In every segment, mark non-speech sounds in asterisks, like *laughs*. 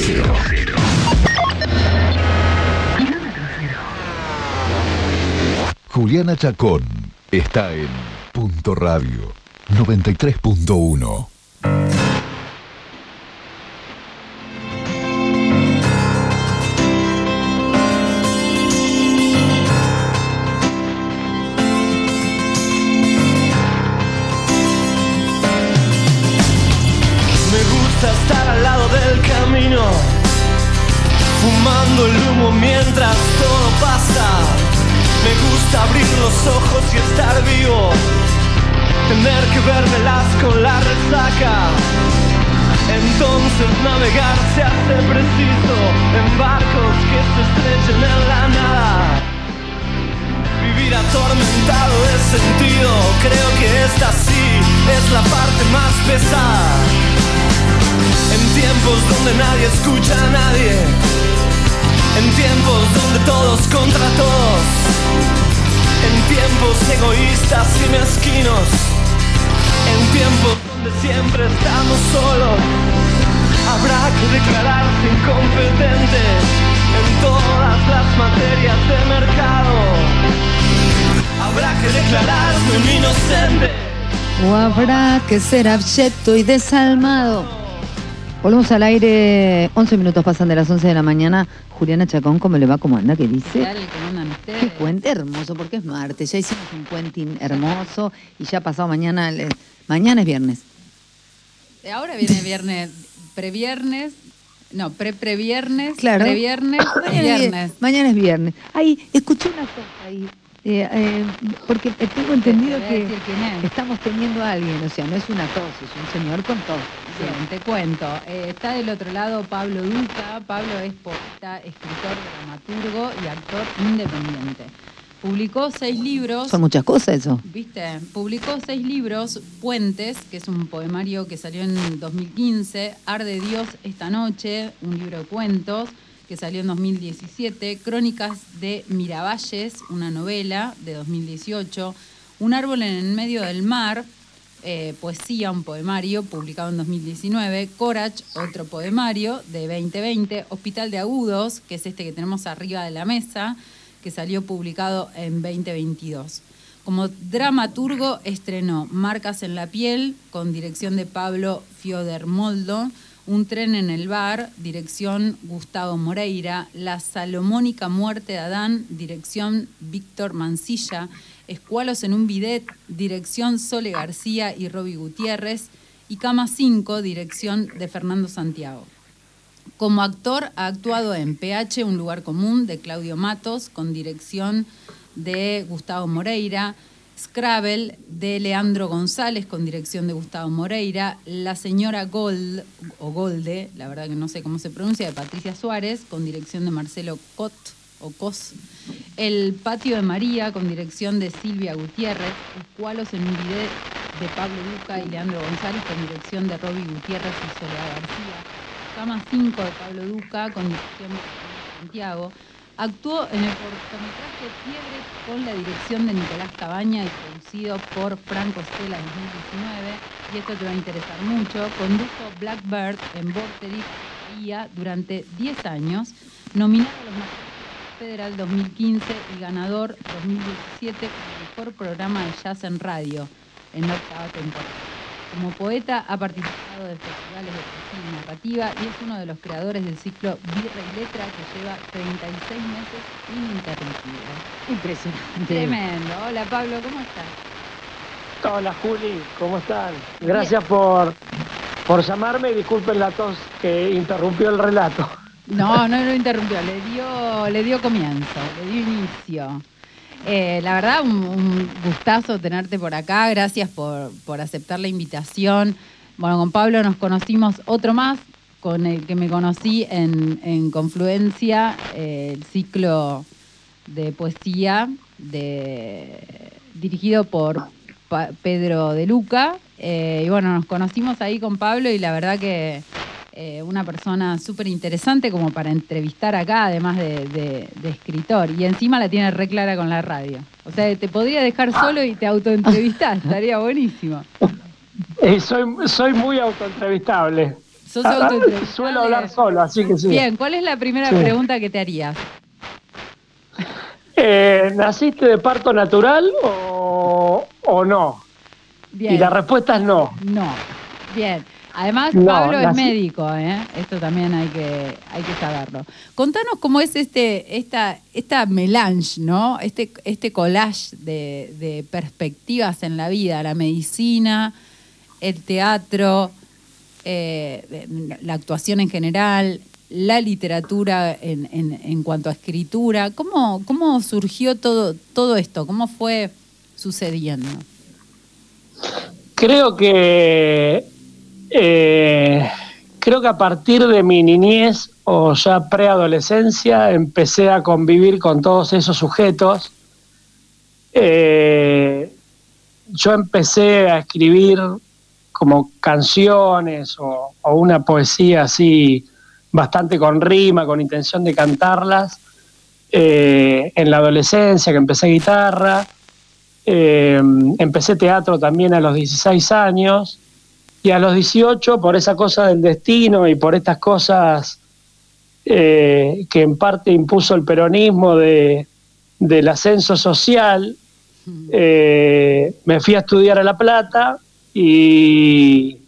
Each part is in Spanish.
cero. Juliana Chacón está en Punto Radio 93.1. solos, habrá que declararse incompetente en todas las materias de mercado. Habrá que declararse un inocente. O habrá que ser abyecto y desalmado. Volvemos al aire, 11 minutos pasan de las 11 de la mañana. Juliana Chacón, ¿cómo le va? ¿Cómo anda? ¿Qué dice? Dale, ¿cómo andan ustedes? Qué puente hermoso, porque es martes. Ya hicimos un puenting hermoso y ya pasado mañana. Mañana es viernes. Ahora viene viernes, previernes, no, pre-previernes, Claro. previernes, Mañana, viernes. vier- mañana es viernes. Ahí, escuché una cosa ahí. eh, eh, porque tengo entendido Te que es. estamos teniendo a alguien. O sea, no es una tos, es un señor con tos. Bien, te cuento. Eh, está del otro lado Pablo Duca. Pablo es poeta, escritor, dramaturgo y actor independiente. Publicó seis libros. Son muchas cosas eso. ¿Viste? Publicó seis libros, Puentes, que es un poemario que salió en 2015, Arde Dios esta noche, un libro de cuentos que salió en 2017, Crónicas de Miravalles, una novela de 2018, Un árbol en el medio del mar, eh, poesía, un poemario publicado en 2019, Corach, otro poemario de 2020, Hospital de Agudos, que es este que tenemos arriba de la mesa, que salió publicado en 2022. Como dramaturgo estrenó Marcas en la piel, con dirección de Pablo Fiodermoldo, Un tren en el bar, dirección Gustavo Moreira, La Salomónica muerte de Adán, dirección Víctor Mancilla, Escualos en un bidet, dirección Sole García y Roby Gutiérrez, y Cama 5, dirección de Fernando Santiago. Como actor ha actuado en PH, Un lugar común, de Claudio Matos, con dirección de Gustavo Moreira, Scrabble, de Leandro González, con dirección de Gustavo Moreira, La señora Gold, o Golde, la verdad que no sé cómo se pronuncia, de Patricia Suárez, con dirección de Marcelo Cot, o Cos, El patio de María, con dirección de Silvia Gutiérrez, Escualos en un bidet, de Pablo Duca y Leandro González, con dirección de Roby Gutiérrez y Soledad García, Cama 5 de Pablo Duca, con dirección de Santiago. Actuó en el cortometraje Fiebre con la dirección de Nicolás Cabaña y producido por Franco Stella en 2019. Y esto te va a interesar mucho. Condujo Blackbird en Vorterix durante 10 años. Nominado a los Mejores Federal 2015 y ganador 2017 como mejor programa de jazz en radio en la octava temporada. Como poeta ha participado de festivales de poesía y narrativa y es uno de los creadores del ciclo Birra y Letra que lleva 36 meses ininterrumpido. Impresionante. Tremendo. Hola Pablo, ¿cómo estás? Hola Juli, ¿cómo están? Gracias por, por llamarme y disculpen la tos que interrumpió el relato. No, no lo interrumpió, le dio, le dio comienzo, le dio inicio. Eh, la verdad, un, gustazo tenerte por acá. Gracias por, por aceptar la invitación. Bueno, con Pablo nos conocimos otro más, con el que me conocí en, en Confluencia, eh, el ciclo de poesía dirigido por Pedro de Luca. Eh, y bueno, nos conocimos ahí con Pablo y la verdad que eh, una persona súper interesante como para entrevistar acá, además de, de- de escritor. Y encima la tiene re clara con la radio. O sea, te podría dejar solo y te autoentrevistás, *laughs* estaría buenísimo. Eh, soy, soy muy autoentrevistable. Sos. Suelo hablar solo, así que sí. Bien, ¿cuál es la primera Sí. pregunta que te harías? Eh, ¿Naciste de parto natural o, o no? Bien. Y la respuesta es no. No. Bien. Además, No, Pablo es nací- médico, ¿eh? Esto también hay que, hay que saberlo. Contanos cómo es este, esta, esta melange, ¿no? Este, este collage de, de perspectivas en la vida, la medicina, el teatro, eh, la actuación en general, la literatura en, en- en cuanto a escritura. ¿Cómo, cómo surgió todo, todo esto? ¿Cómo fue sucediendo? Creo que eh, creo que a partir de mi niñez o ya preadolescencia empecé a convivir con todos esos sujetos. Eh, yo empecé a escribir como canciones o, una poesía así bastante con rima, con intención de cantarlas. eh, en la adolescencia, que empecé guitarra, empecé teatro también a los 16 años y a los 18 por esa cosa del destino y por estas cosas eh, que en parte impuso el peronismo de, del ascenso social, eh, me fui a estudiar a La Plata y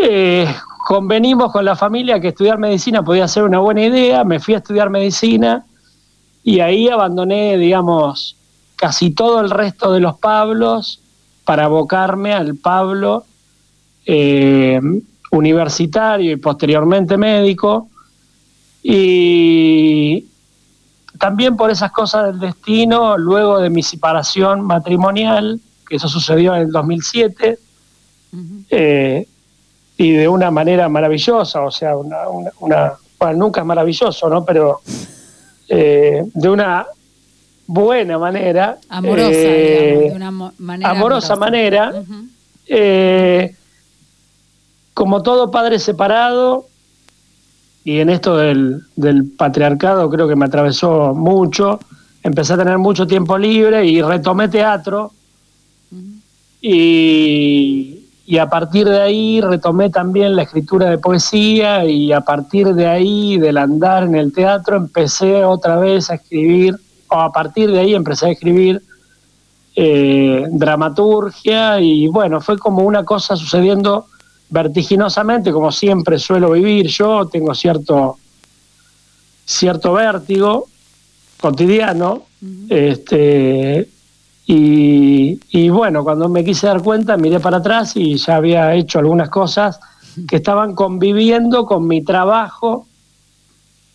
eh, convenimos con la familia que estudiar medicina podía ser una buena idea, me fui a estudiar medicina y ahí abandoné, digamos, casi todo el resto de los Pablos para abocarme al Pablo eh, universitario y posteriormente médico. Y también por esas cosas del destino, luego de mi separación matrimonial, que eso sucedió en el 2007, eh, y de una manera maravillosa, o sea, una, una, una- bueno, nunca es maravilloso, ¿no? Pero eh, de una buena manera. Amorosa, eh, digamos, de una manera amorosa manera. Eh, como todo padre separado, y en esto del, del patriarcado creo que me atravesó mucho, empecé a tener mucho tiempo libre y retomé teatro. Y, y a partir de ahí retomé también la escritura de poesía y a partir de ahí, del andar en el teatro, empecé otra vez a escribir, a partir de ahí empecé a escribir eh, dramaturgia y bueno, fue como una cosa sucediendo vertiginosamente, como siempre suelo vivir. Yo, tengo cierto, cierto vértigo cotidiano, este, y, y bueno, cuando me quise dar cuenta, miré para atrás y ya había hecho algunas cosas que estaban conviviendo con mi trabajo,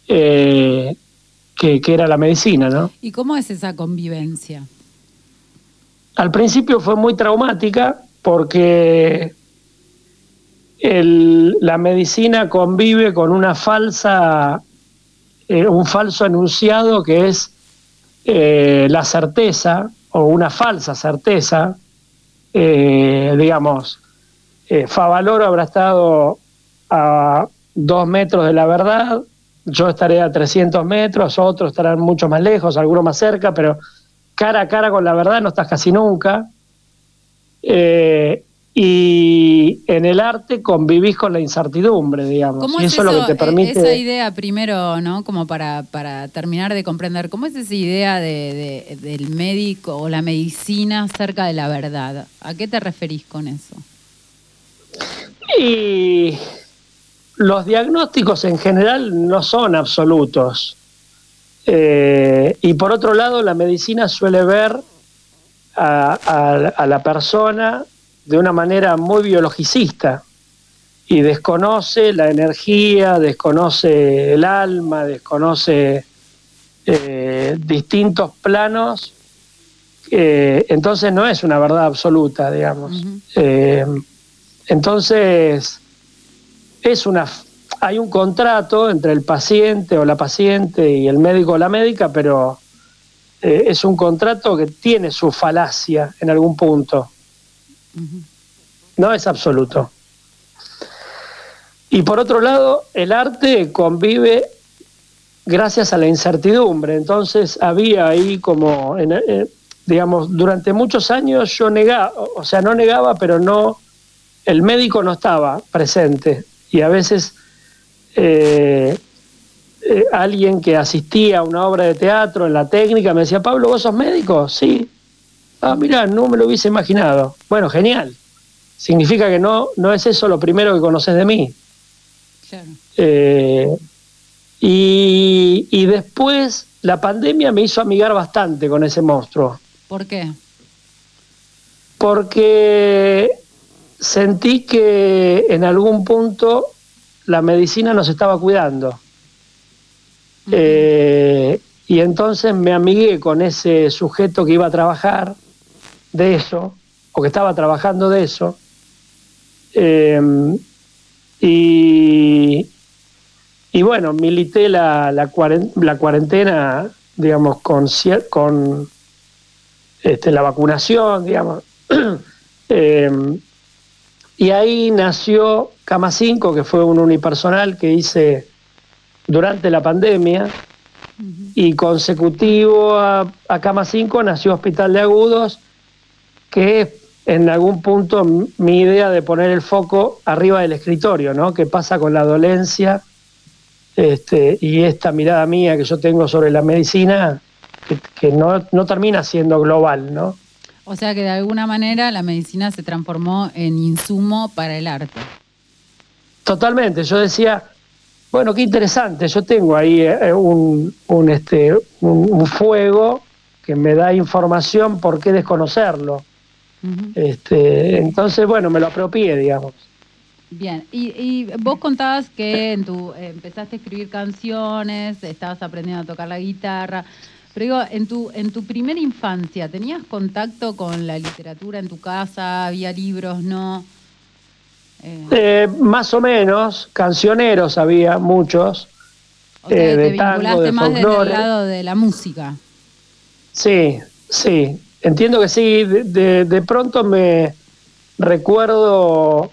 eh, que, que era la medicina, ¿no? ¿Y cómo es esa convivencia? Al principio fue muy traumática porque el- la medicina convive con una falsa, eh, un falso enunciado que es eh, la certeza o una falsa certeza. Eh, digamos, Favaloro habrá estado a dos metros de la verdad, yo estaré a 300 metros, otros estarán mucho más lejos, algunos más cerca, pero cara a cara con la verdad no estás casi nunca. Eh, y en el arte convivís con la incertidumbre, digamos. ¿Cómo y es eso, es lo que te eh, permite. esa idea primero, ¿no? Como para, para terminar de comprender, ¿cómo es esa idea de, de- del médico o la medicina cerca de la verdad? ¿A qué te referís con eso? Y los diagnósticos en general no son absolutos. Eh, y por otro lado, la medicina suele ver a, a- a la persona de una manera muy biologicista y desconoce la energía, desconoce el alma, desconoce eh, distintos planos. Eh, entonces no es una verdad absoluta, digamos. Entonces, es una, hay un contrato entre el paciente o la paciente y el médico o la médica, pero eh, es un contrato que tiene su falacia en algún punto. No es absoluto. Y por otro lado, el arte convive gracias a la incertidumbre. Entonces había ahí como, eh, digamos, durante muchos años yo negaba, o sea, no negaba, pero no el médico no estaba presente y a veces eh, eh, alguien que asistía a una obra de teatro en la técnica me decía, Pablo, ¿vos sos médico? Sí. Ah, mira, no me lo hubiese imaginado. Bueno, genial. Significa que no, no es eso lo primero que conoces de mí. Claro. Eh, y, y después la pandemia me hizo amigar bastante con ese monstruo, ¿Por qué? porque sentí que en algún punto la medicina nos estaba cuidando. Eh, y entonces me amigué con ese sujeto que iba a trabajar de eso, o que estaba trabajando de eso. Eh, y, y bueno, milité la, la, cuaren- la cuarentena, digamos, con, con este, la vacunación, digamos. *clears throat* Eh, y ahí nació Cama 5, que fue un unipersonal que hice durante la pandemia. Y consecutivo a, a Cama 5 nació Hospital de Agudos, que es en algún punto mi idea de poner el foco arriba del escritorio, ¿no? ¿Qué pasa con la dolencia? Este, y esta mirada mía que yo tengo sobre la medicina, que, que no, no termina siendo global, ¿no? O sea que de alguna manera la medicina se transformó en insumo para el arte. Totalmente, yo decía, bueno, qué interesante, yo tengo ahí eh, un, un, este, un, un fuego que me da información, ¿por qué desconocerlo? Este, entonces, bueno, me lo apropié, digamos. Bien, y, y vos contabas que en tu, eh, empezaste a escribir canciones, estabas aprendiendo a tocar la guitarra, pero digo, en tu, en tu primera infancia, ¿tenías contacto con la literatura en tu casa? ¿Había libros? ¿No? Eh, Eh, más o menos, cancioneros había muchos, eh, de te tango, vinculaste de más desde el folclore. lado de la música. sí, sí, entiendo que sí, de, de- de pronto me recuerdo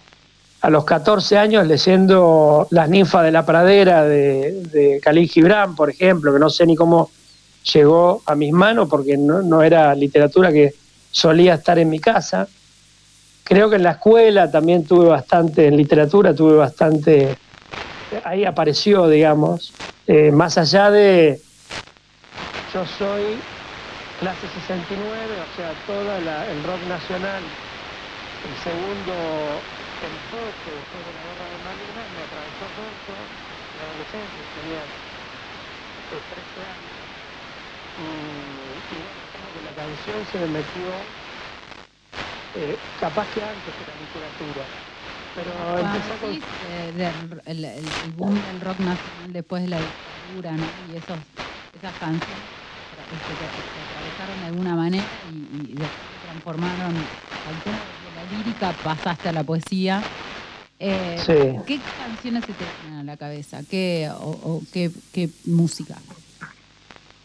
a los 14 años leyendo Las ninfas de la pradera de, de Khalil Gibran, por ejemplo, que no sé ni cómo llegó a mis manos porque no, no era literatura que solía estar en mi casa. Creo que en la escuela también tuve bastante, en literatura tuve bastante, ahí apareció, digamos, eh, más allá de, yo soy clase 69, o sea, toda la- el rock nacional, el segundo enfoque después de la guerra de Malvinas, me atravesó mucho la adolescencia, tenía eh, 13 años. Que la canción se me metió, eh, capaz que antes que la literatura. Pero Cuando empecé con... eh, el, el- el boom del rock nacional después de la dictadura, ¿no? Y esos, esas canciones que se atravesaron de alguna manera y, y transformaron al tema de la lírica, pasaste a la poesía. Eh, Sí. ¿Qué canciones se te vienen a la cabeza? ¿Qué, o, o qué, qué música?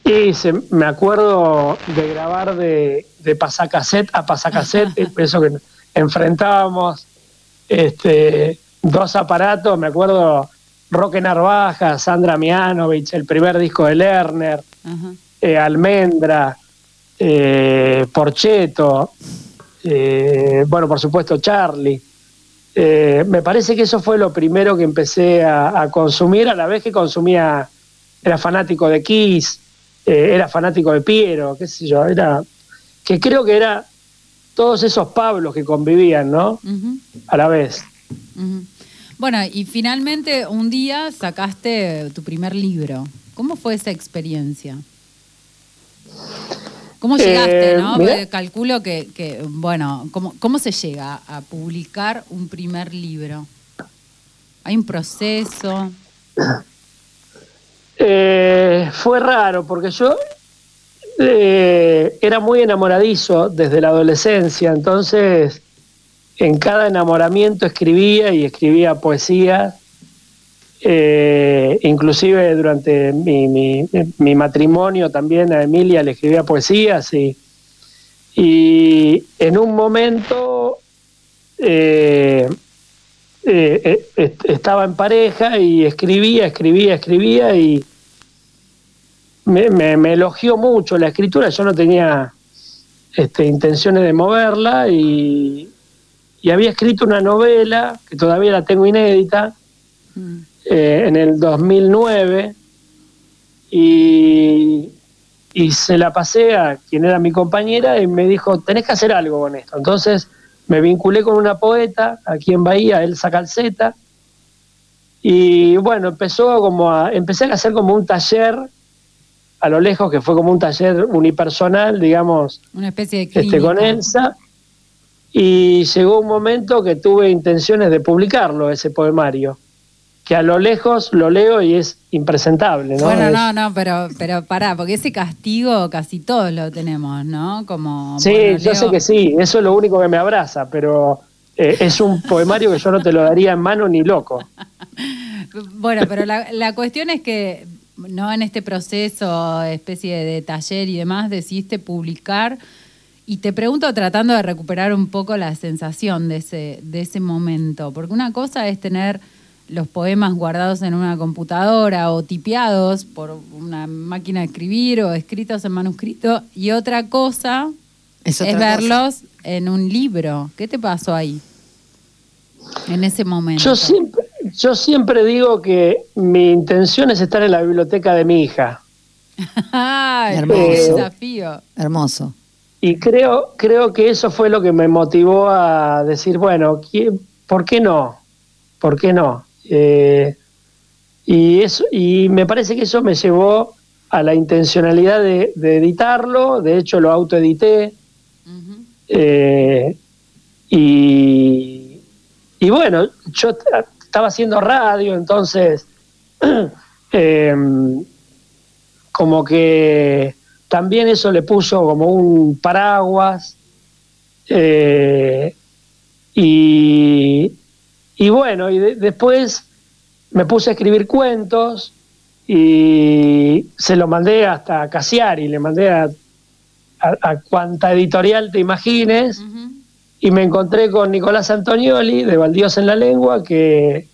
Y se- me acuerdo de grabar de, de pasacassette a pasacassette, *laughs* eso que enfrentábamos este, dos aparatos, me acuerdo Roque Narvaja, Sandra Mianovich, el primer disco de Lerner, Ajá. eh, Almendra, eh, Porcheto, eh, bueno, por supuesto Charlie. Eh, me parece que eso fue lo primero que empecé a, a consumir, a la vez que consumía, era fanático de Kiss, eh, era fanático de Piero, qué sé yo, era, que creo que era todos esos Pablos que convivían, ¿no? A la vez. Bueno, y finalmente un día sacaste tu primer libro. ¿Cómo fue esa experiencia? ¿Cómo llegaste, Eh, no? mirá. Porque calculo que, que, bueno, ¿cómo, ¿cómo se llega a publicar un primer libro? ¿Hay un proceso? Eh, fue raro porque yo eh, era muy enamoradizo desde la adolescencia, entonces en cada enamoramiento escribía y escribía poesía, eh, inclusive durante mi, mi- matrimonio también a Emilia le escribía poesías y, y en un momento eh, eh, est- estaba en pareja y escribía, escribía, escribía y me, me- me elogió mucho la escritura, yo no tenía este, intenciones de moverla y, y había escrito una novela, que todavía la tengo inédita, Mm. eh, en el 2009, y, y se la pasé a quien era mi compañera y me dijo, tenés que hacer algo con esto. Entonces me vinculé con una poeta aquí en Bahía, Elsa Calceta, y bueno, empezó como a, empecé a hacer como un taller a lo lejos, que fue como un taller unipersonal, digamos, Una especie de este, con Elsa. Y llegó un momento que tuve intenciones de publicarlo, ese poemario, que a lo lejos lo leo y es impresentable, ¿no? Bueno, no, no, pero, pero pará, porque ese castigo casi todos lo tenemos, ¿no? Como. Sí, bueno, yo sé que sí, eso es lo único que me abraza, pero eh, es un poemario que yo no te lo daría en mano ni loco. *laughs* Bueno, pero la, la cuestión es que, no en este proceso, especie de taller y demás, decidiste publicar. Y te pregunto, tratando de recuperar un poco la sensación de ese, de ese momento, porque una cosa es tener los poemas guardados en una computadora o tipeados por una máquina de escribir o escritos en manuscrito, y otra cosa Es es, otra cosa. verlos en un libro. ¿Qué te pasó ahí? En ese momento. Yo siempre, yo siempre digo que mi intención es estar en la biblioteca de mi hija. Ay, *laughs* Hermoso. qué desafío. Hermoso. Y creo, creo que eso fue lo que me motivó a decir, bueno, ¿qui- ¿por qué no? ¿Por qué no? Eh, y, eso, y me parece que eso me llevó a la intencionalidad de, de editarlo, de hecho lo autoedité, eh, y, y bueno, yo estaba haciendo radio, entonces em, *clears throat* como que también eso le puso como un paraguas. eh, y, y bueno, y de- después me puse a escribir cuentos y se lo mandé hasta Casiari, le mandé a, a, a cuanta editorial te imagines y me encontré con Nicolás Antonioli de Baldíos en la Lengua que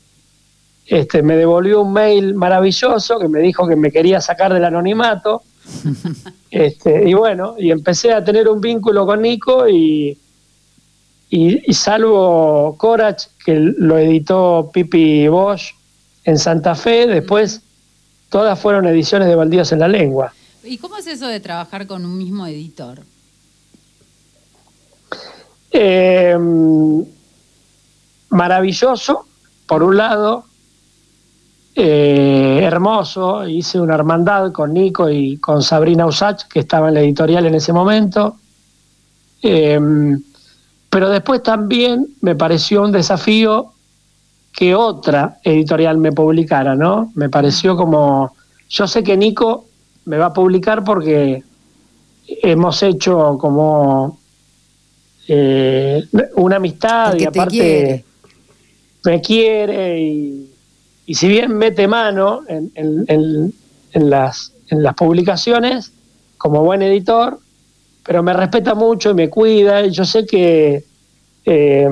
este, me devolvió un mail maravilloso que me dijo que me quería sacar del anonimato. *laughs* este, y bueno, y empecé a tener un vínculo con Nico y, y, y salvo Corach, que lo editó Pipi Bosch en Santa Fe, después todas fueron ediciones de Baldíos en la Lengua. ¿Y cómo es eso de trabajar con un mismo editor? Eh, maravilloso, por un lado, eh, hermoso, hice una hermandad con Nico y con Sabrina Usach, que estaba en la editorial en ese momento. Eh, pero después también me pareció un desafío que otra editorial me publicara, ¿no? Me pareció como, yo sé que Nico me va a publicar porque hemos hecho como eh, una amistad Porque y te aparte quiere. me quiere y, y si bien mete mano en, en- en- en las, en las publicaciones como buen editor, pero me respeta mucho y me cuida y yo sé que, eh,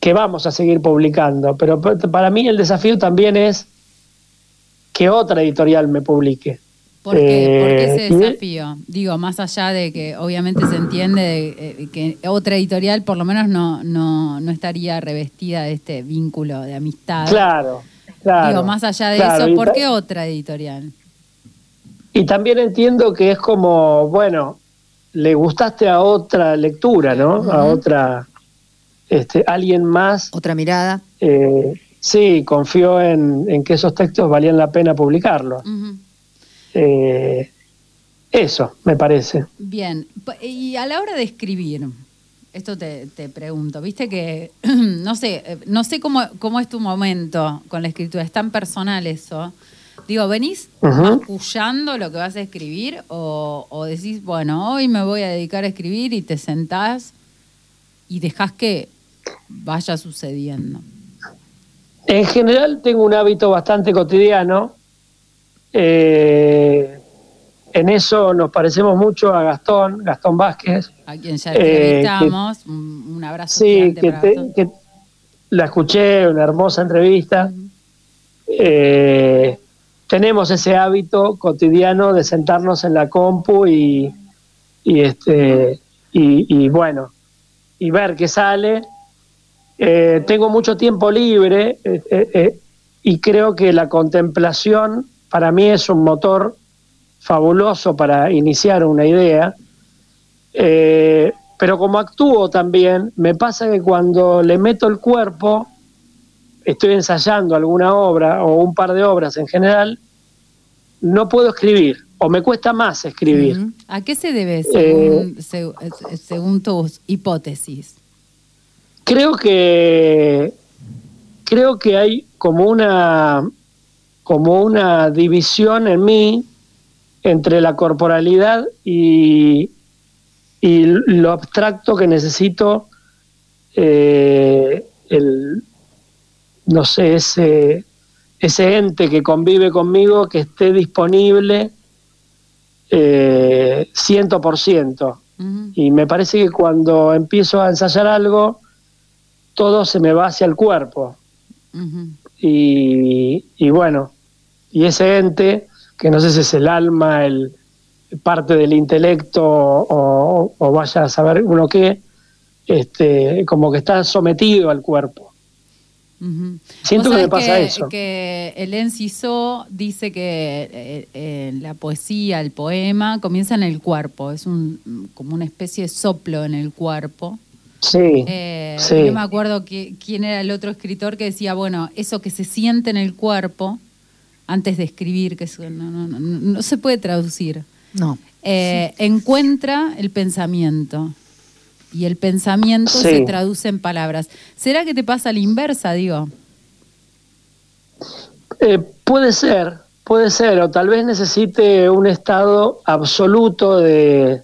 que vamos a seguir publicando, pero pa- para mí el desafío también es que otra editorial me publique. ¿Por qué? ¿Por qué ese Eh, y- desafío? Digo, más allá de que obviamente se entiende de, eh, que otra editorial por lo menos no, no, no estaría revestida de este vínculo de amistad. Claro, claro. Digo, más allá de claro, eso, ¿por qué otra editorial? Y también entiendo que es como, bueno, le gustaste a otra lectura, ¿no? A otra, este, alguien más, Otra mirada. eh, sí, confió en, en que esos textos valían la pena publicarlos. Eh, eso, me parece. Bien, y a la hora de escribir, esto te, te pregunto, viste que, *clears throat* no sé, eh, no sé cómo, cómo es tu momento con la escritura, es tan personal eso. Digo, ¿venís Ujú. mascullando lo que vas a escribir o, o decís, bueno, hoy me voy a dedicar a escribir y te sentás y dejás que vaya sucediendo? En general tengo un hábito bastante cotidiano. Eh, en eso nos parecemos mucho a Gastón, Gastón Vázquez. A quien ya Eh, entrevistamos, un, un abrazo Sí, que, para te- Gastón. que la escuché, una hermosa entrevista. Eh, tenemos ese hábito cotidiano de sentarnos en la compu y, y este y, bueno y ver qué sale eh, tengo mucho tiempo libre eh, eh, y creo que la contemplación para mí es un motor fabuloso para iniciar una idea. Pero como actúo también, me pasa que cuando le meto el cuerpo, estoy ensayando alguna obra o un par de obras en general, no puedo escribir o me cuesta más escribir. ¿A qué se debe según, eh, según tus hipótesis? Creo que creo que hay como una como una división en mí entre la corporalidad y, y lo abstracto que necesito eh, el no sé ese ese ente que convive conmigo que esté disponible eh, 100%. Ujú. Y me parece que cuando empiezo a ensayar algo, todo se me va hacia el cuerpo. Y, y bueno, y ese ente, que no sé si es el alma, el parte del intelecto o, o vaya a saber uno qué, este, como que está sometido al cuerpo. Ujú. Siento Vos que me pasa eso. Que Hélène Cizó dice que eh, eh, la poesía, el poema, comienza en el cuerpo, es un, como una especie de soplo en el cuerpo. Sí, Eh, sí. No me acuerdo qui- quién era el otro escritor que decía, bueno, eso que se siente en el cuerpo antes de escribir, que es- no, no- no- no se puede traducir. No. Eh, encuentra el pensamiento y el pensamiento Sí. se traduce en palabras. ¿Será que te pasa la inversa, digo? Eh, puede ser, puede ser, o tal vez necesite un estado absoluto de,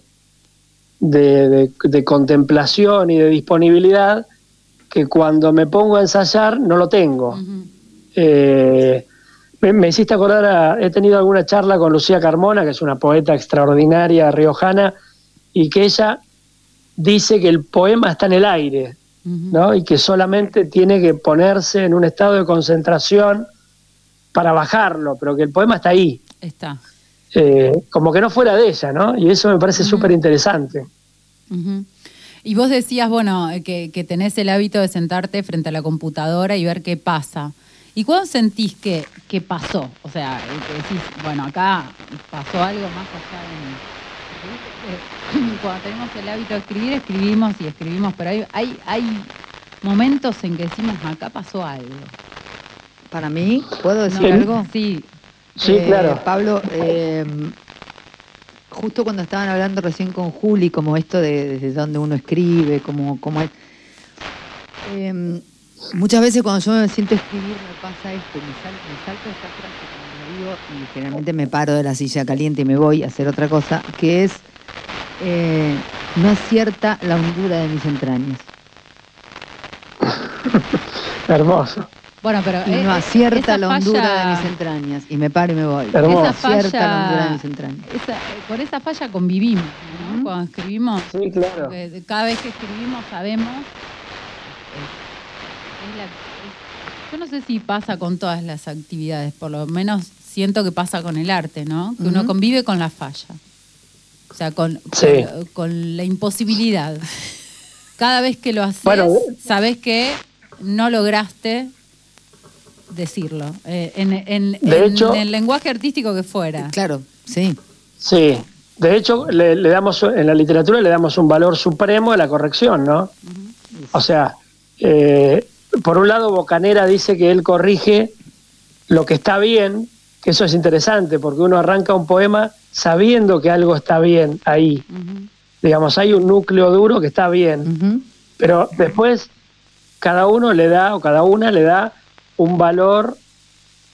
de, de- de contemplación y de disponibilidad que cuando me pongo a ensayar no lo tengo. Eh, me, me hiciste acordar, a- he tenido alguna charla con Lucía Carmona, que es una poeta extraordinaria riojana, y que ella dice que el poema está en el aire. ¿no? Y que solamente tiene que ponerse en un estado de concentración para bajarlo, pero que el poema está ahí, Está. eh, como que no fuera de ella, ¿no? Y eso me parece súper interesante. Y vos decías, bueno, eh, que, que tenés el hábito de sentarte frente a la computadora y ver qué pasa. ¿Y cuándo sentís que, que pasó? O sea, eh, que decís, bueno, acá pasó algo más allá de mí. *laughs* Cuando tenemos el hábito de escribir, escribimos y escribimos, pero hay, hay, hay momentos en que decimos, acá pasó algo. Para mí, ¿puedo decir ¿No? algo? Sí. Sí, Eh, claro. Pablo, eh, justo cuando estaban hablando recién con Juli, como esto de desde dónde uno escribe, como, como es. Eh, muchas veces cuando yo me siento a escribir me pasa esto, me, sal- me salto esta frase cuando digo y generalmente me paro de la silla caliente y me voy a hacer otra cosa, que es eh, no acierta la hondura de mis entrañas. *laughs* Hermoso. Bueno, pero Y eh, no eh, acierta la hondura falla- de mis entrañas. Y me paro y me voy. Hermoso. Esa acierta la hondura de falla, mis entrañas. esa- eh, con esa falla convivimos, ¿no? Cuando escribimos, Sí, claro. porque cada vez que escribimos sabemos. es- es la- es- yo no sé si pasa con todas las actividades, por lo menos siento que pasa con el arte, ¿no? Que uno convive con la falla. O sea, con, Sí. con, con la imposibilidad. Cada vez que lo haces, Bueno, sabes que no lograste decirlo. eh, en, en- De en hecho- el lenguaje artístico que fuera. Claro, sí. Sí, de hecho le, le damos en la literatura le damos un valor supremo a la corrección, ¿no? O sea, eh, por un lado Bocanera dice que él corrige lo que está bien, que eso es interesante porque uno arranca un poema sabiendo que algo está bien ahí. Digamos, hay un núcleo duro que está bien, pero después cada uno le da o cada una le da un valor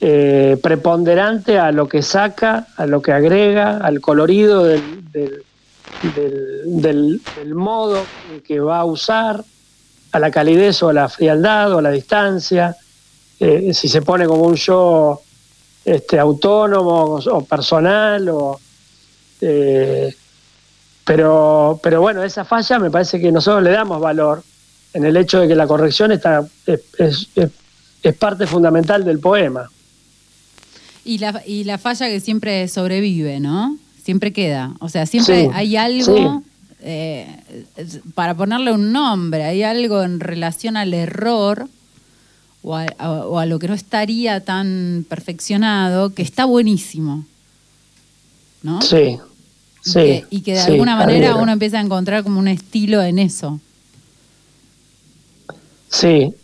eh, preponderante a lo que saca, a lo que agrega, al colorido del, del, del- del- del modo que va a usar, a la calidez o a la frialdad o a la distancia, eh, si se pone como un yo este, autónomo o personal o... eh, pero, pero bueno, esa falla me parece que nosotros le damos valor en el hecho de que la corrección está, es, es- parte fundamental del poema. Y la, y la falla que siempre sobrevive, ¿no? Siempre queda. O sea, siempre Sí, hay algo sí. eh, para ponerle un nombre, hay algo en relación al error o a, a- o a lo que no estaría tan perfeccionado que está buenísimo. ¿No? Sí, Y sí. que, y que de sí, alguna manera adhiero. uno empieza a encontrar como un estilo en eso. Sí,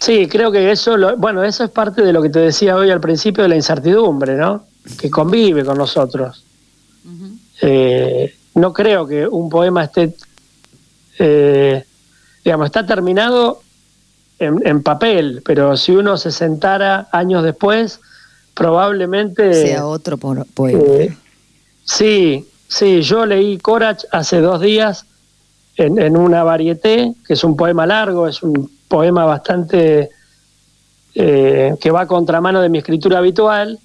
sí, creo que eso, lo- bueno, eso es parte de lo que te decía hoy al principio de la incertidumbre, ¿no? Que convive con nosotros. Eh, no creo que un poema esté, eh, digamos, está terminado en, en papel, pero si uno se sentara años después, probablemente... sea otro po- poema. Eh, sí, sí, yo leí Corach hace dos días en, en una varieté, que es un poema largo, es un poema bastante eh, que va a contramano de mi escritura habitual,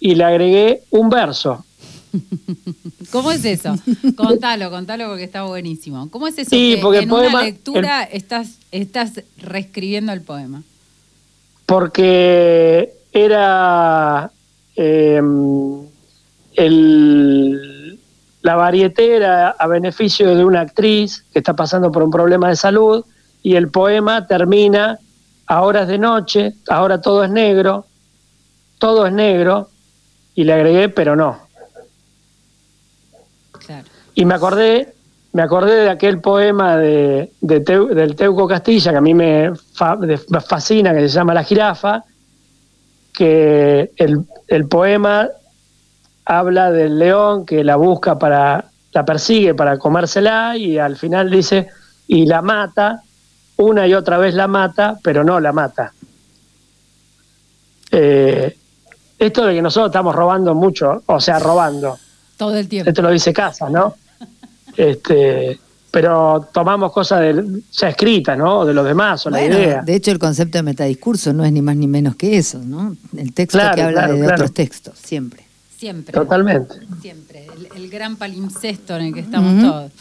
y le agregué un verso. *laughs* ¿Cómo es eso? contalo, contalo porque está buenísimo. ¿Cómo es eso Sí, que porque el en poema- una lectura estás, estás reescribiendo el poema? porque era eh, el, la varieté era a beneficio de una actriz que está pasando por un problema de salud y el poema termina ahora es de noche, ahora todo es negro, todo es negro y le agregué pero no. Claro. Y me acordé, me acordé de aquel poema de, de Teu- del Teuco Castilla que a mí me, fa- de- me fascina, que se llama La jirafa, que el, el poema habla del león que la busca para, la persigue para comérsela y al final dice, y la mata, una y otra vez la mata, pero no la mata. Eh, esto de que nosotros estamos robando mucho, o sea, robando, Todo el tiempo. esto lo dice Casas, ¿no? Este, pero tomamos cosas de- ya escritas, ¿no? De los demás, o la idea. de hecho el concepto de metadiscurso no es ni más ni menos que eso, ¿no? El texto Claro, que habla claro, de claro. otros textos, siempre. Siempre. Totalmente. Siempre. El, el gran palimpsesto en el que estamos todos.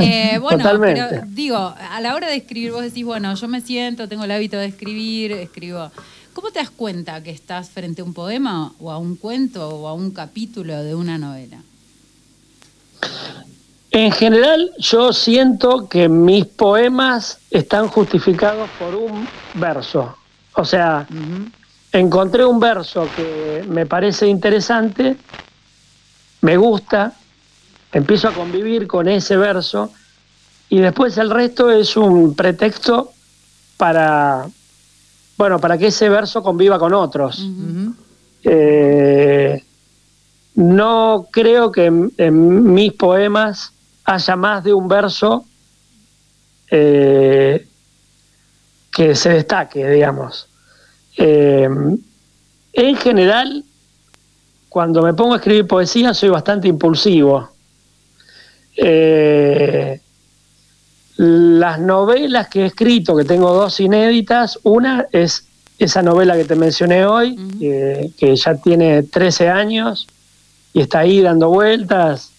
Eh, *laughs* bueno, Totalmente. pero digo, a la hora de escribir, vos decís, bueno, yo me siento, tengo el hábito de escribir, escribo. ¿Cómo te das cuenta que estás frente a un poema o a un cuento o a un capítulo de una novela? En general, yo siento que mis poemas están justificados por un verso. O sea. Encontré un verso que me parece interesante, me gusta, empiezo a convivir con ese verso y después el resto es un pretexto para, bueno, para que ese verso conviva con otros. Eh, no creo que en, en mis poemas haya más de un verso eh, que se destaque, digamos. Eh, en general, cuando me pongo a escribir poesía, soy bastante impulsivo. Eh, las novelas que he escrito, que tengo dos inéditas, una es esa novela que te mencioné hoy, eh, que ya tiene 13 años y está ahí dando vueltas,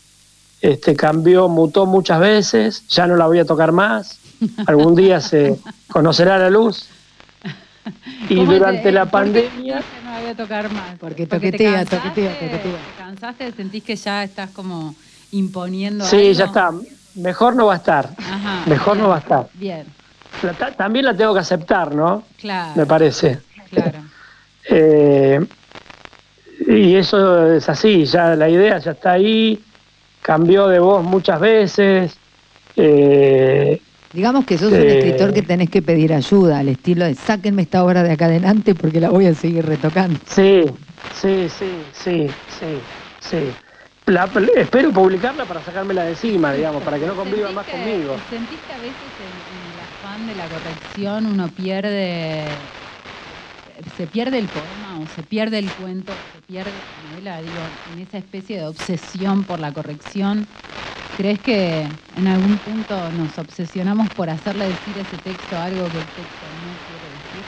este, cambió, mutó muchas veces, ya no la voy a tocar más, algún día se conocerá la luz. *laughs* Y ¿Cómo durante te- la pandemia... no voy a tocar más? Porque te toquetea, cansaste, toquetea, toquetea. ¿Te cansaste? ¿Sentís que ya estás como imponiendo Sí, algo? ya está. Mejor no va a estar. Ajá, Mejor bien, no va a estar. Bien, La También la tengo que aceptar, ¿no? claro. Me parece. Claro. *laughs* Eh, y eso es así, ya la idea ya está ahí, cambió de voz muchas veces. eh, Digamos que sos un escritor que tenés que pedir ayuda, al estilo de sáquenme esta obra de acá adelante porque la voy a seguir retocando. sí, sí, sí, sí, sí, sí. La- espero publicarla para sacármela de encima, digamos, para que no conviva ¿Sentís más que- conmigo. ¿Sentís que a veces en, en el afán de la corrección uno pierde, se pierde el poema o se pierde el cuento, se pierde la novela, digo, en esa especie de obsesión por la corrección? ¿Crees que en algún punto nos obsesionamos por hacerle decir ese texto algo que el texto no quiere decir?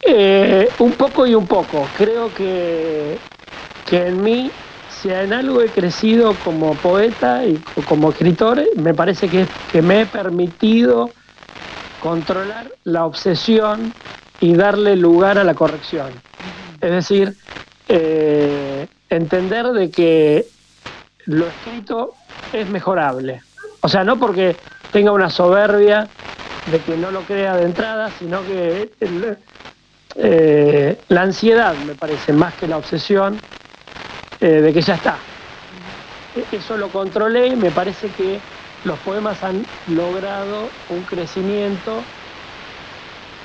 Eh, un poco y un poco. Creo que, que en mí, si en algo he crecido como poeta y co- como escritor, me parece que, que me he permitido controlar la obsesión y darle lugar a la corrección. Es decir, eh, entender de que lo escrito es mejorable. O sea, no porque tenga una soberbia de que no lo crea de entrada, sino que eh, la ansiedad, me parece, más que la obsesión, eh, de que ya está. Eso lo controlé y me parece que los poemas han logrado un crecimiento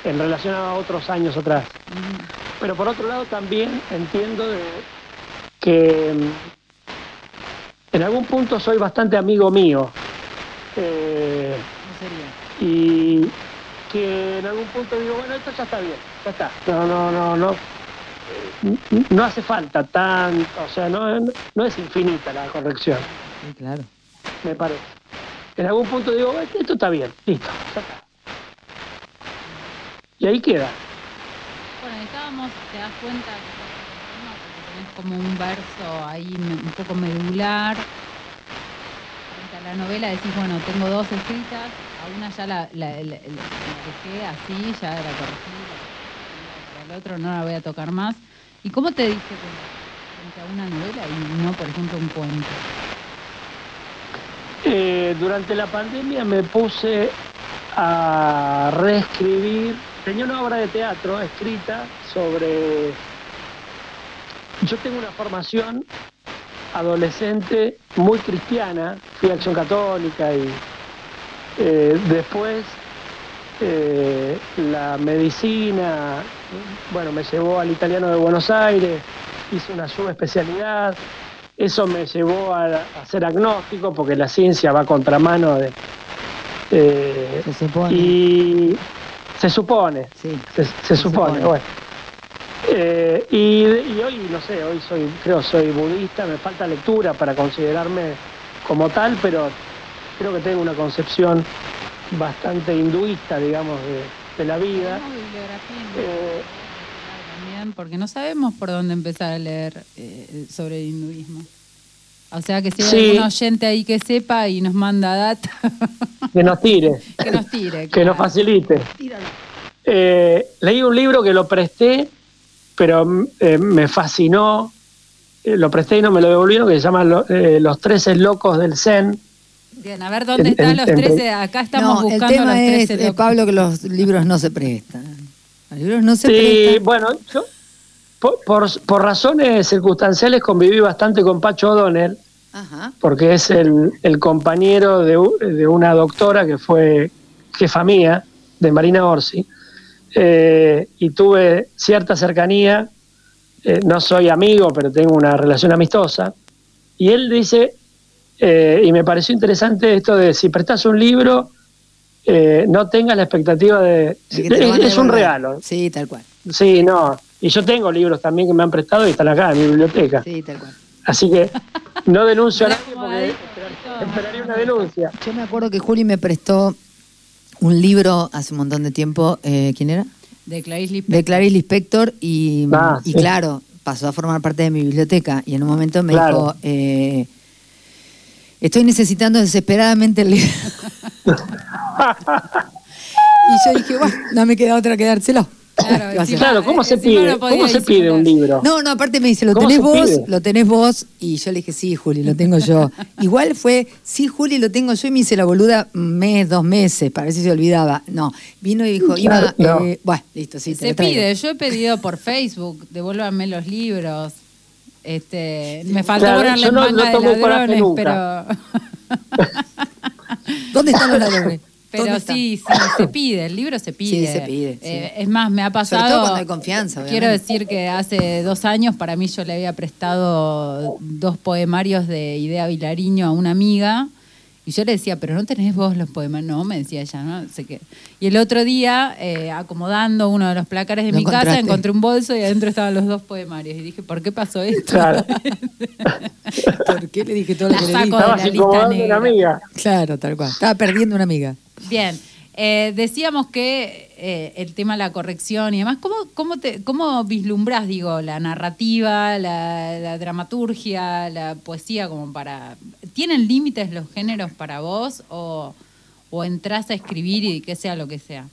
en relación a otros años atrás. Pero por otro lado también entiendo de que mm, en algún punto soy bastante amigo mío. Eh, y que en algún punto digo, bueno, esto ya está bien, ya está. No, no, no, no. No hace falta tanto, o sea, no, no es infinita la corrección, Sí, claro. me parece. En algún punto digo, "Eh, esto está bien, listo, ya está. Y ahí queda. Bueno, estábamos, te das cuenta que tenés como un verso ahí un poco medular. Frente a la novela decís, bueno, tengo dos escritas, a una ya la, la, la- la- la dejé así, ya la corregí, para el otro no la voy a tocar más. ¿Y cómo te diste cuenta? Frente a una novela y no, por ejemplo, un cuento. Eh, durante la pandemia me puse a reescribir. Tenía una obra de teatro escrita sobre. Yo tengo una formación adolescente muy cristiana, fui a Acción Católica y eh, después eh, la medicina, bueno, me llevó al italiano de Buenos Aires, hice una subespecialidad, eso me llevó a, a ser agnóstico porque la ciencia va a contramano de... eh, Se supone. y se supone, Sí. se, se supone, supone. bueno. Eh, y, y hoy, no sé, hoy soy, creo soy budista, me falta lectura para considerarme como tal, pero creo que tengo una concepción bastante hinduista, digamos, de, de la vida. Eh, también, porque no sabemos por dónde empezar a leer eh, sobre el hinduismo. O sea que si hay Sí. algún oyente ahí que sepa y nos manda data, que nos tire, *laughs* que nos tire. que nos facilite. Eh, leí un libro que lo presté, pero eh, me fascinó. Eh, lo presté y no me lo devolvieron, que se llama Lo- eh, Los Trece Locos del Zen. Bien, a ver dónde están en- los en- 13. Acá estamos no, el buscando tema los es, 13 eh, locos. Pablo, que los libros no se prestan. Los libros no se Sí, prestan. bueno, yo por, por- por razones circunstanciales conviví bastante con Pacho O'Donnell, Ajá. porque es el, el compañero de, una doctora que fue jefa mía, de Marina Orsi, eh, y tuve cierta cercanía, eh, no soy amigo, pero tengo una relación amistosa, y él dice, eh, y me pareció interesante esto de si prestas un libro, eh, no tengas la expectativa de... Es, es un regalo, Sí, tal cual. Sí, no. Y yo tengo libros también que me han prestado y están acá en mi biblioteca. Sí, tal cual. Así que no denuncio a nadie porque esperar- esperaría una denuncia. Yo me acuerdo que Juli me prestó un libro hace un montón de tiempo. eh, ¿Quién era? De Clarice Lispector. De Clarice Lispector. Y, Ah, y sí. claro, pasó a formar parte de mi biblioteca. Y en un momento me Claro. dijo. eh, Estoy necesitando desesperadamente el libro. *laughs* *laughs* y yo dije, bueno, no me queda otra que dárselo. Claro, Claro, ¿cómo se pide? ¿Cómo se pide un libro? No, no, aparte me dice, ¿lo ¿Cómo tenés vos? pide? Lo tenés vos. Y yo le dije, sí, Juli, lo tengo yo. *laughs* Igual fue, sí, Juli, lo tengo yo y me hice la boluda un mes, dos meses, para ver si se olvidaba. No, vino y dijo, Claro, iba, no. eh, bueno, listo, sí, te Se lo traigo. pide, yo he pedido por Facebook, devuélvanme los libros. Este, me faltó Claro, ponerle no- manga no tomo de ladrones, pero *laughs* ¿Dónde están los ladrones? Pero sí, sí, se pide, el libro se pide. Sí, se pide, sí. Eh, es más, me ha pasado. todo cuando hay confianza, Quiero obviamente. decir que hace dos años para mí yo le había prestado dos poemarios de Idea Vilariño a una amiga. Y yo le decía, pero no tenés vos los poemas. No, me decía ella, no sé qué. Y el otro día, eh, acomodando uno de los placares de Lo mi casa, encontré un bolso y adentro estaban los dos poemarios. Y dije, ¿por qué pasó esto? Claro. *laughs* ¿Por qué le dije todo lo La que le dije? de Estabas la lista incomodando a negra. una amiga. Claro, tal cual. Estaba perdiendo una amiga. Bien, eh, decíamos que eh, el tema de la corrección y demás, ¿cómo, cómo, te, cómo vislumbras, digo, la narrativa, la, la dramaturgia, la poesía como para... ¿Tienen límites los géneros para vos o, o entras a escribir y que sea lo que sea?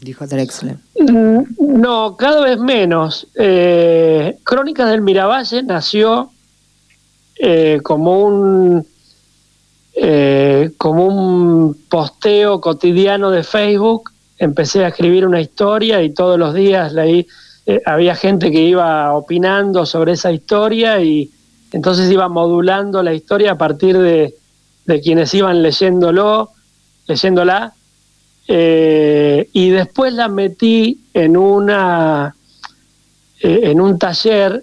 Dijo Drexler. Mm, No, cada vez menos. Eh, Crónicas del Miravalle nació eh, como un eh, como un posteo cotidiano de Facebook, empecé a escribir una historia y todos los días leí, eh, había gente que iba opinando sobre esa historia y entonces iba modulando la historia a partir de, de quienes iban leyéndolo, leyéndola, eh, y después la metí en una eh, en un taller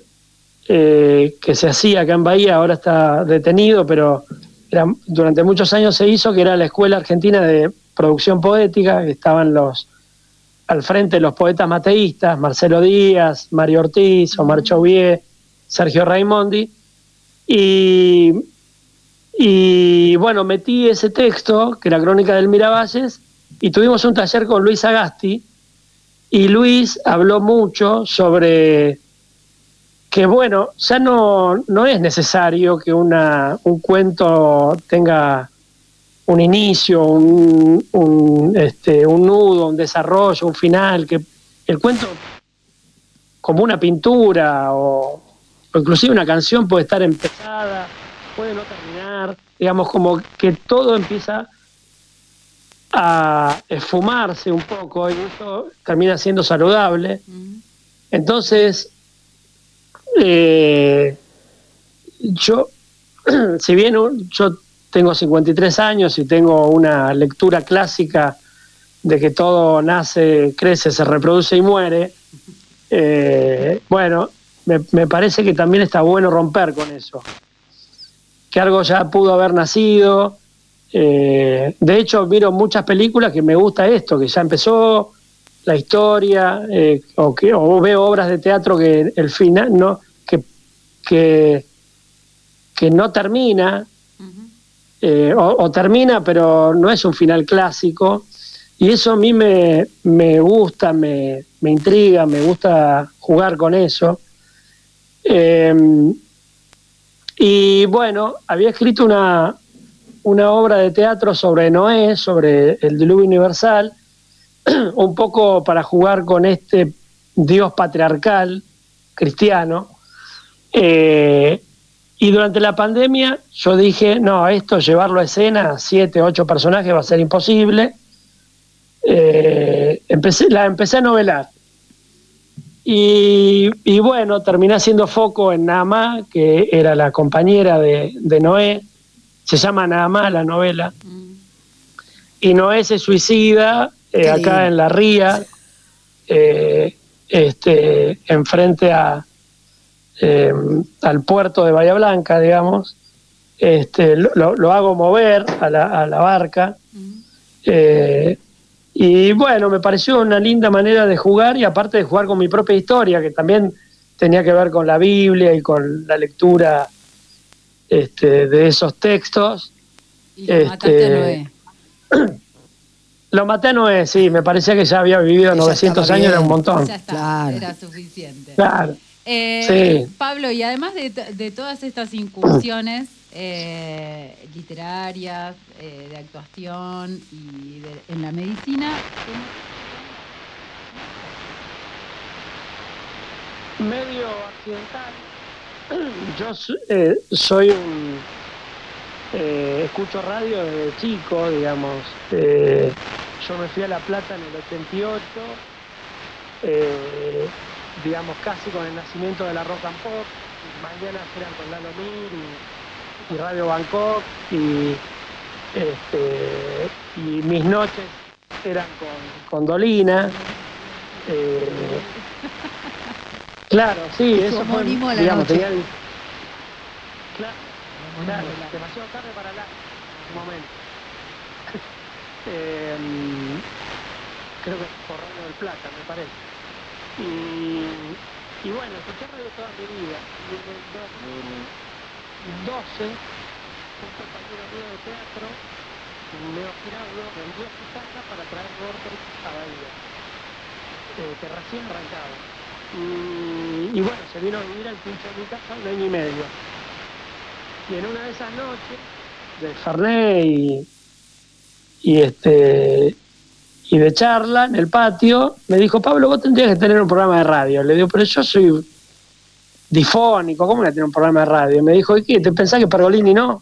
que se hacía acá en Bahía, ahora está detenido, pero durante muchos años se hizo, que era la Escuela Argentina de Producción Poética, estaban los al frente los poetas mateístas, Marcelo Díaz, Mario Ortiz, Omar Chauvier, Sergio Raimondi, y, y bueno, metí ese texto, que era Crónica del Miravalles, y tuvimos un taller con Luis Agasti, y Luis habló mucho sobre que, bueno, ya no, no es necesario que una, un cuento tenga un inicio, un, un, este, un nudo, un desarrollo, un final, que el cuento, como una pintura o, o inclusive una canción, puede estar empezada, puede no terminar, digamos, como que todo empieza a esfumarse un poco y eso termina siendo saludable. Entonces, eh, yo, *clears throat* si bien un- yo tengo 53 años y tengo una lectura clásica de que todo nace, crece, se reproduce y muere, eh, bueno, me, parece que también está bueno romper con eso. Que algo ya pudo haber nacido, eh, de hecho, miro muchas películas que me gusta esto, que ya empezó la historia, eh, o, que, o veo obras de teatro que el final no, que, que, que no termina, eh, o, termina, pero no es un final clásico. Y eso a mí me, me gusta, me, me intriga, me gusta jugar con eso. Eh, y bueno, había escrito una, una obra de teatro sobre Noé, sobre el diluvio universal, *clears throat* un poco para jugar con este Dios patriarcal cristiano. Eh, y durante la pandemia yo dije, no, esto llevarlo a escena, siete, ocho personajes va a ser imposible. Eh, empecé, la empecé a novelar. Y, y bueno, terminé haciendo foco en Nama, que era la compañera de, de Noé, se llama Nada más la novela. Y Noé se suicida eh, acá en la ría, eh, este, enfrente a, eh, al puerto de Bahía Blanca, digamos. Este, lo, hago mover a la, a la barca. Eh, y bueno, me pareció una linda manera de jugar y aparte de jugar con mi propia historia, que también tenía que ver con la Biblia y con la lectura este, de esos textos. Y lo mataste a Este, Noé. *clears throat* Lo maté a Noé, sí, me parecía que ya había vivido Ya 900 estaba años, era un montón. Ya está, Claro. era suficiente. Claro. Eh, Sí. Pablo, y además de, todas estas incursiones eh, literarias, eh, de actuación y de- en la medicina, medio accidental. Yo so- eh, soy un. eh, escucho radio desde chico, digamos. Eh, yo me fui a La Plata en el 88, eh, digamos casi con el nacimiento de la rock and pop. Mañanas eran con Lalo Mir y, y Radio Bangkok y, este, y mis noches eran con, con Dolina. eh, Claro, sí, eso fue, la digamos, noche. tenía el- Claro, claro, demasiado tarde para la en su momento. *laughs* Em, creo que por Radio del Plata, me parece. Y, y bueno, escuché radio toda mi vida. Y en el 2012, un compañero mío de teatro, Leo Girardo, vendió su casa para traer Vortex a Bahía, eh, que recién arrancaba. Y, y bueno, se vino a vivir al pincho de mi casa un año y medio. Y en una de esas noches, de Fernet y, y este y de charla en el patio, me dijo, Pablo, vos tendrías que tener un programa de radio. Le digo, pero yo soy difónico, ¿cómo voy a tener un programa de radio? Y me dijo, ¿y qué? ¿Te pensás que Pergolini no?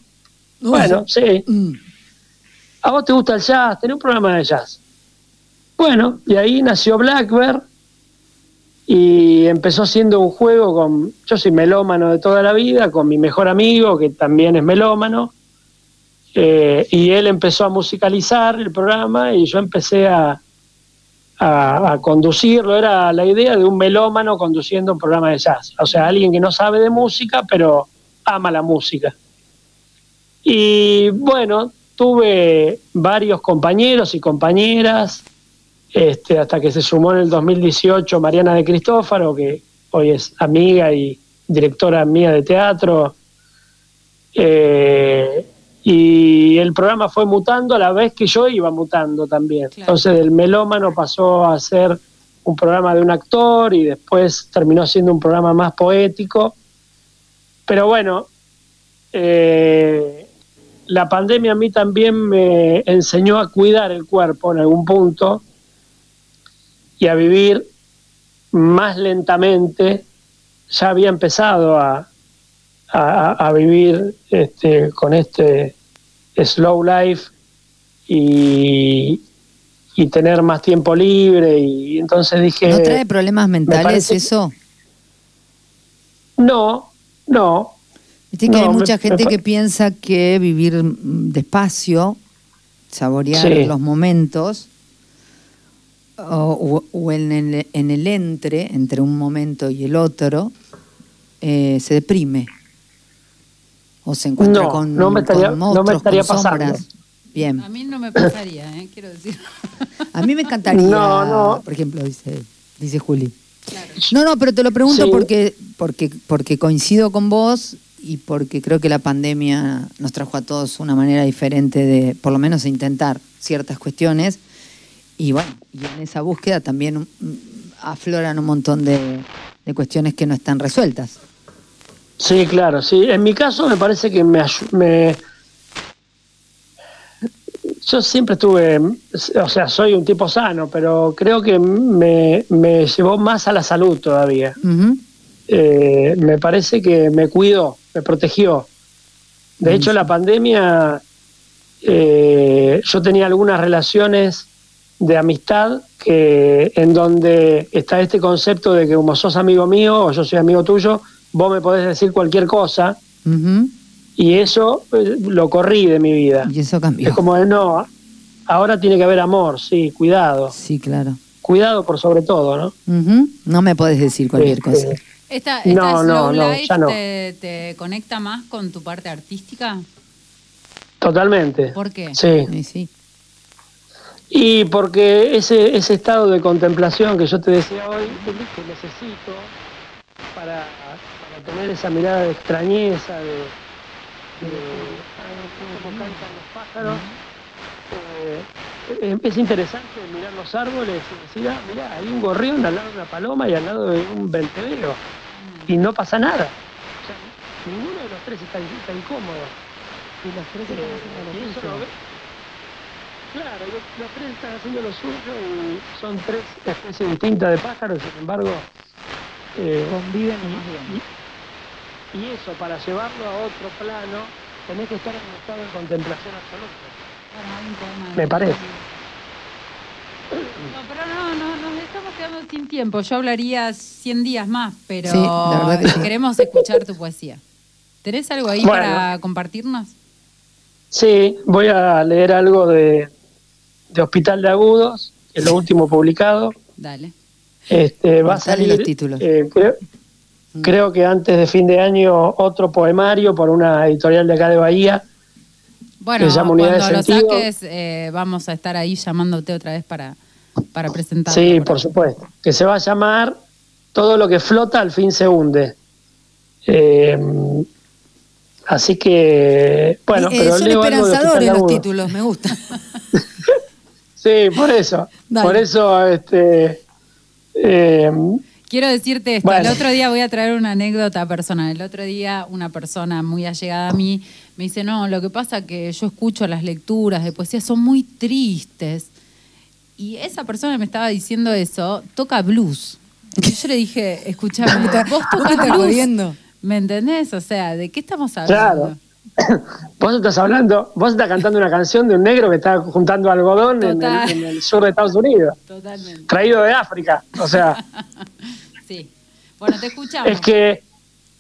Bueno, sí. Mm. ¿A vos te gusta el jazz? Tenés un programa de jazz. Bueno, y ahí nació Blackbird y empezó siendo un juego con. Yo soy melómano de toda la vida, con mi mejor amigo, que también es melómano. Eh, y él empezó a musicalizar el programa y yo empecé a, a, conducirlo. Era la idea de un melómano conduciendo un programa de jazz. O sea, alguien que no sabe de música, pero ama la música. Y bueno, tuve varios compañeros y compañeras, este, hasta que se sumó en el 2018 Mariana de Cristófaro, que hoy es amiga y directora mía de teatro. Eh, y el programa fue mutando a la vez que yo iba mutando también. Claro. Entonces del melómano pasó a ser un programa de un actor y después terminó siendo un programa más poético. Pero bueno, eh, la pandemia a mí también me enseñó a cuidar el cuerpo en algún punto y a vivir más lentamente. Ya había empezado a, a, a vivir este, con este slow life y, y tener más tiempo libre y entonces dije ¿No trae problemas mentales parece eso? no no Viste que No, hay mucha me gente que piensa que vivir mm, despacio, saborear Sí. los momentos, o en, el, en el entre, entre un momento y el otro, eh, se deprime. O se encuentra No, con, no me estaría- con no me monstruos, estaría con sombras. pasando. Bien. A mí no me pasaría, ¿eh? quiero decir. *laughs* A mí me encantaría, No, no. por ejemplo, dice, dice Juli. No, no, pero te lo pregunto Sí. porque, porque, porque coincido con vos y porque creo que la pandemia nos trajo a todos una manera diferente de, por lo menos, intentar ciertas cuestiones. Y bueno, y en esa búsqueda también mm, afloran un montón de, de cuestiones que no están resueltas. Sí, claro, sí. En mi caso me parece que me, me yo siempre estuve, o sea, soy un tipo sano, pero creo que me, me llevó más a la salud todavía. Eh, me parece que me cuidó, me protegió. De hecho, la pandemia, eh, yo tenía algunas relaciones de amistad que en donde está este concepto de que como sos amigo mío o yo soy amigo tuyo, vos me podés decir cualquier cosa y eso eh, lo corrí de mi vida. Y eso cambió. Es como de no, ahora tiene que haber amor, sí, cuidado. Sí, claro. Cuidado por sobre todo, ¿no? No me podés decir cualquier Este, cosa. ¿Esta, esta no, slow no, life ya no. Te, te conecta más con tu parte artística? Totalmente. ¿Por qué? Sí. Sí, sí. Y porque ese, ese estado de contemplación que yo te decía hoy, que necesito para tener esa mirada de extrañeza, de, de cómo cantan los pájaros, eh, es interesante mirar los árboles y decir, ah, mira, hay un gorrión al lado de una paloma y al lado de un venteveo, y no pasa nada. O sea, ninguno de los tres está, está incómodo. Y los tres Eh, y eso lo ve- Claro, los, los tres están haciendo lo suyo y son tres especies distintas de pájaros, sin embargo, eh, conviven y, y eso, para llevarlo a otro plano, tenés que estar en un estado de contemplación absoluta. Bueno, Me parece. No, pero no, no, nos estamos quedando sin tiempo. Yo hablaría 100 días más, pero Sí, la verdad que sí. queremos escuchar tu poesía. ¿Tenés algo ahí Bueno. para compartirnos? Sí, voy a leer algo de, de Hospital de Agudos, que es lo último publicado. Dale. Este, va a salir, los títulos. eh, creo, creo que antes de fin de año, otro poemario por una editorial de acá de Bahía. Bueno, Que se llama Unidad de cuando lo Sentido. saques, eh, vamos a estar ahí llamándote otra vez para, para presentarlo. Sí, por supuesto. Que se va a llamar Todo lo que flota al fin se hunde. Eh, así que, bueno, Eh, pero son leo esperanzadores de los Agudos. títulos, me gusta. *laughs* Sí, por eso. Dale. Por eso, este. Quiero decirte esto, Bueno. el otro día voy a traer una anécdota personal. El otro día una persona muy allegada a mí me dice, no, lo que pasa que yo escucho las lecturas de poesía, son muy tristes. Y esa persona me estaba diciendo eso toca blues. Entonces yo le dije, escúchame, *laughs* vos ¿Vos me tocas blues. ¿Me entendés? O sea, ¿de qué estamos hablando? claro. *coughs* vos estás hablando, vos estás cantando una canción de un negro que está juntando algodón en el, en el sur de Estados Unidos, Totalmente. traído de África. O sea. *laughs* Bueno, te escuchamos. es que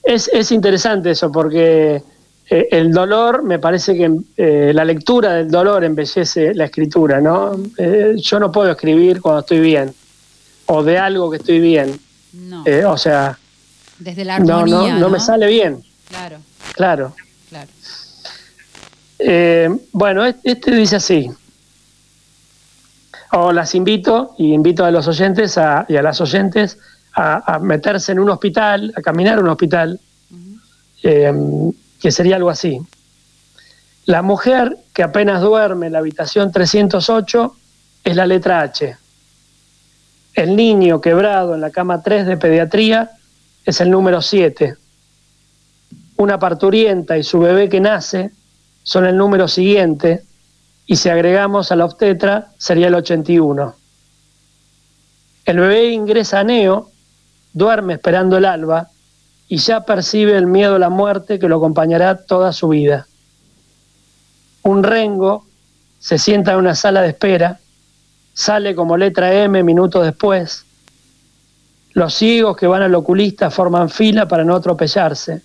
es, es interesante eso, porque eh, el dolor, me parece que eh, la lectura del dolor embellece la escritura, ¿no? Eh, yo no puedo escribir cuando estoy bien, o de algo que estoy bien. No, o sea, desde la no, armonía. no, no me sale bien, Claro, claro. claro. Bueno, es- este dice así. O las invito, y invito a los oyentes a- y a las oyentes a, a meterse en un hospital, a caminar a un hospital, eh, que sería algo así. La mujer que apenas duerme en la habitación 308 es la letra H. El niño quebrado en la cama 3 de pediatría es el número 7. Una parturienta y su bebé que nace son el número siguiente y si agregamos a la obstetra sería el 81. El bebé ingresa a neo, duerme esperando el alba y ya percibe el miedo a la muerte que lo acompañará toda su vida. Un rengo se sienta en una sala de espera, sale como letra M minutos después. Los ciegos que van al oculista forman fila para no atropellarse.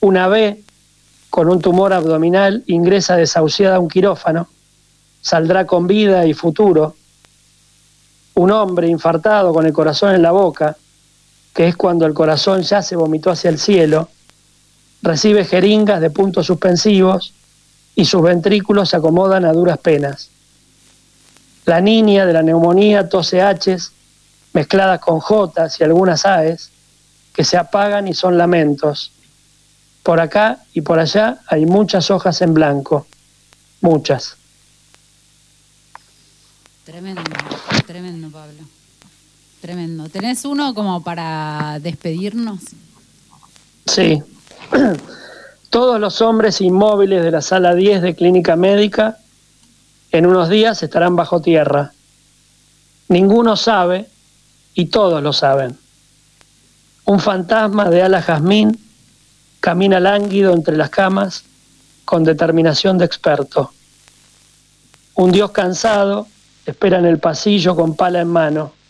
Una B con un tumor abdominal ingresa desahuciada a un quirófano, saldrá con vida y futuro. Un hombre infartado con el corazón en la boca, que es cuando el corazón ya se vomitó hacia el cielo, recibe jeringas de puntos suspensivos y sus ventrículos se acomodan a duras penas. La niña de la neumonía tose H's mezcladas con Jotas y algunas A's que se apagan y son lamentos. Por acá y por allá hay muchas hojas en blanco, muchas. Tremendo, tremendo, Pablo. Tremendo. ¿Tenés uno como para despedirnos? Sí. *clears throat* Todos los hombres inmóviles de la sala 10 de clínica médica en unos días estarán bajo tierra. Ninguno sabe y todos lo saben. Un fantasma de ala jazmín camina lánguido entre las camas con determinación de experto. Un dios cansado espera en el pasillo con pala en mano.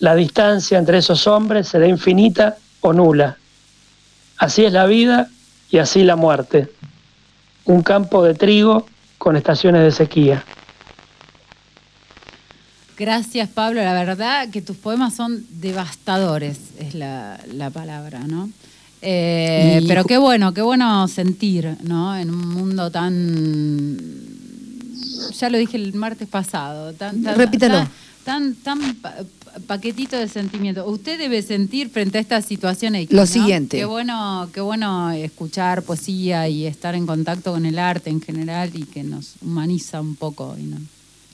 La distancia entre esos hombres será infinita o nula. Así es la vida y así la muerte. Un campo de trigo con estaciones de sequía. Gracias, Pablo. La verdad que tus poemas son devastadores, es la, la palabra, ¿no? Eh, Y- pero qué bueno, qué bueno sentir, ¿no? En un mundo tan. Ya lo dije el martes pasado. Tan, tan- Repítalo. Tan, tan, tan pa- paquetito de sentimientos. Usted debe sentir frente a esta situación X, Lo ¿no? siguiente. Qué bueno, qué bueno escuchar poesía y estar en contacto con el arte en general y que nos humaniza un poco y nos,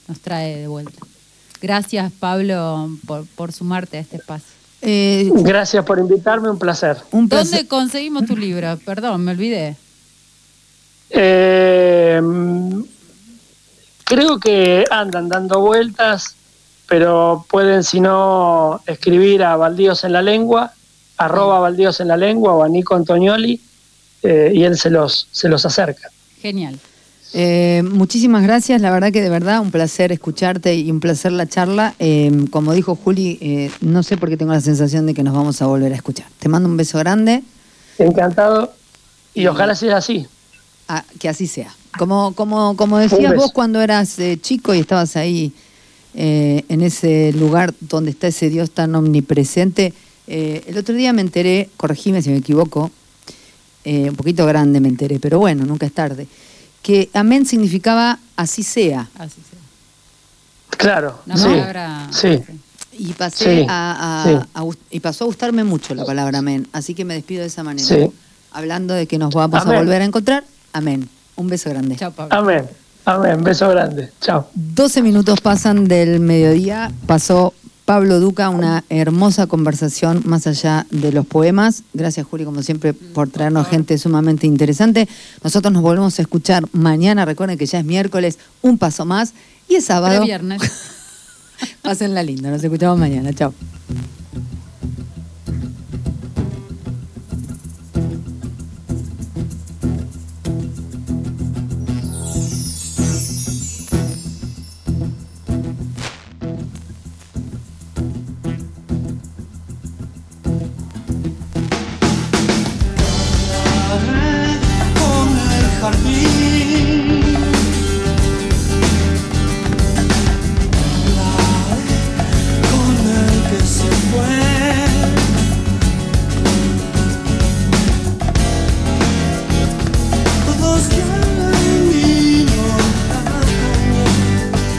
nos trae de vuelta. Gracias, Pablo, por, por sumarte a este espacio. Eh, Gracias por invitarme, un placer. un placer. ¿Dónde conseguimos tu libro? Perdón, me olvidé. Eh, creo que andan dando vueltas, pero pueden, si no, escribir a Baldíos en la Lengua, arroba Baldíos en la Lengua o a Nico Antonioli, eh, y él se los, se los acerca. Genial. Eh, muchísimas gracias, la verdad que de verdad un placer escucharte y un placer la charla. Eh, como dijo Juli, eh, no sé por qué tengo la sensación de que nos vamos a volver a escuchar. Te mando un beso grande, Encantado, y ojalá sea así. Ah, que así sea. Como, como, como decías vos cuando eras eh, chico y estabas ahí eh, en ese lugar donde está ese Dios tan omnipresente, eh, el otro día me enteré, corregime si me equivoco, eh, un poquito grande me enteré, pero bueno, nunca es tarde, que amén significaba así sea. Así sea. Claro, Una sí, palabra. sí. Y pasé Sí, a, a- sí. a gust- y pasó a gustarme mucho la palabra amén. Así que me despido de esa manera. Sí. Hablando de que nos vamos a volver a encontrar. Amén. Un beso grande. Chao, Pablo. Amén, amén, beso grande, chao. 12 minutos pasan del mediodía. Pasó Pablo Duca una hermosa conversación más allá de los poemas. Gracias, Juli, como siempre, por traernos gente sumamente interesante. Nosotros nos volvemos a escuchar mañana. Recuerden que ya es miércoles, un paso más. Y es sábado. Pre-viernes. *laughs* Pásenla linda. Nos escuchamos mañana. Chao.